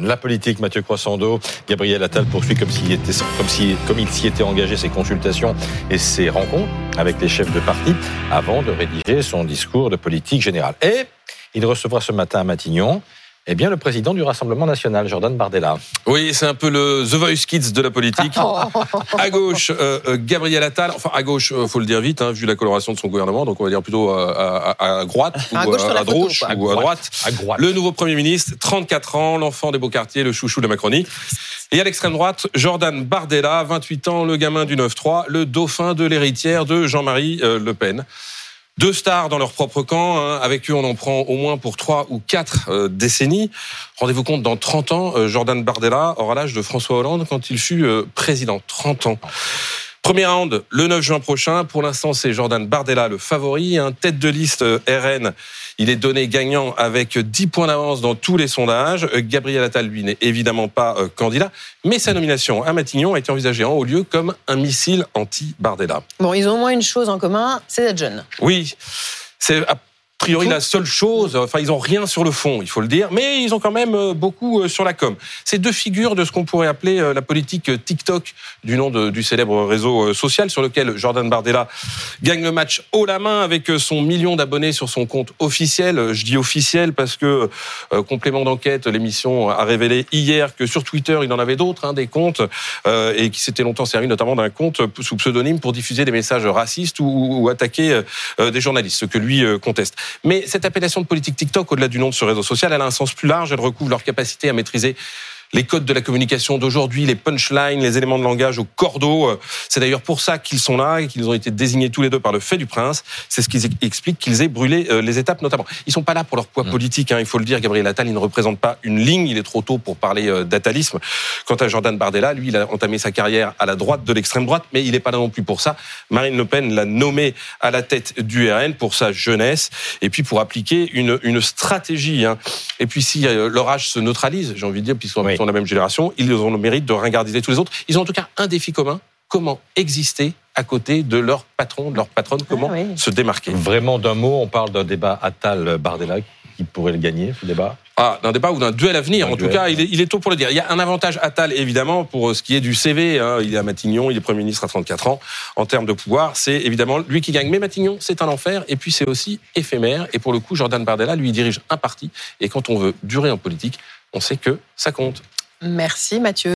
La politique, Mathieu Croissando, Gabriel Attal poursuit comme s'il était, comme comme il s'y était engagé ses consultations et ses rencontres avec les chefs de parti avant de rédiger son discours de politique générale. Et il recevra ce matin à Matignon eh bien, le président du Rassemblement national, Jordan Bardella. Oui, c'est un peu le The Voice Kids de la politique. à gauche, euh, euh, Gabriel Attal. Enfin, à gauche, euh, faut le dire vite, hein, vu la coloration de son gouvernement. Donc, on va dire plutôt à, à, à droite, ou à, gauche, à, droite, ou à droite. À droite. Le nouveau Premier ministre, 34 ans, l'enfant des beaux quartiers, le chouchou de la Macronie. Et à l'extrême droite, Jordan Bardella, 28 ans, le gamin du 9-3, le dauphin de l'héritière de Jean-Marie Le Pen. Deux stars dans leur propre camp. Hein. Avec eux, on en prend au moins pour trois ou quatre euh, décennies. Rendez-vous compte, dans 30 ans, euh, Jordan Bardella aura l'âge de François Hollande quand il fut euh, président. 30 ans. Premier round le 9 juin prochain. Pour l'instant, c'est Jordan Bardella le favori. Un tête de liste RN. Il est donné gagnant avec 10 points d'avance dans tous les sondages. Gabriel Attal, lui, n'est évidemment pas candidat. Mais sa nomination à Matignon a été envisagée en haut lieu comme un missile anti-Bardella. Bon, ils ont au moins une chose en commun, c'est d'être jeunes. Oui. C'est priori la seule chose, enfin ils ont rien sur le fond, il faut le dire, mais ils ont quand même euh, beaucoup euh, sur la com. C'est deux figures de ce qu'on pourrait appeler euh, la politique TikTok du nom de, du célèbre réseau social sur lequel Jordan Bardella gagne le match haut la main avec son million d'abonnés sur son compte officiel. Je dis officiel parce que complément d'enquête, l'émission a révélé hier que sur Twitter il en avait d'autres, hein, des comptes et qui s'était longtemps servi notamment d'un compte sous pseudonyme pour diffuser des messages racistes ou, ou attaquer des journalistes, ce que lui conteste. Mais cette appellation de politique TikTok, au-delà du nom de ce réseau social, elle a un sens plus large. Elle recouvre leur capacité à maîtriser les codes de la communication d'aujourd'hui, les punchlines, les éléments de langage au cordeau. C'est d'ailleurs pour ça qu'ils sont là et qu'ils ont été désignés tous les deux par le fait du prince. C'est ce qui explique qu'ils aient brûlé euh, les étapes notamment. Ils sont pas là pour leur poids mmh. politique, hein, il faut le dire. Gabriel Attal, il ne représente pas une ligne. Il est trop tôt pour parler euh, d'atalisme. Quant à Jordan Bardella, lui, il a entamé sa carrière à la droite de l'extrême droite, mais il n'est pas là non plus pour ça. Marine Le Pen l'a nommé à la tête du RN pour sa jeunesse et puis pour appliquer une, une stratégie. Hein. Et puis si euh, âge se neutralise, j'ai envie de dire, puisqu'on sont la même génération, ils ont le mérite de ringardiser tous les autres. Ils ont en tout cas un défi commun comment exister à côté de leur patron, de leur patronne, comment ah se démarquer? Vraiment d'un mot, on parle d'un débat Attal-Bardella qui pourrait le gagner, ce débat? Ah, d'un débat ou d'un duel à venir. en tout cas, il est, il est, tôt pour le dire. Il y a un avantage Attal, évidemment, pour ce qui est du CV. Hein. Il est à Matignon, il est Premier ministre à 34 ans. En termes de pouvoir, c'est évidemment lui qui gagne. Mais Matignon, c'est un enfer. Et puis, c'est aussi éphémère. Et pour le coup, Jordan Bardella, lui, dirige un parti. Et quand on veut durer en politique, on sait que ça compte. Merci Mathieu.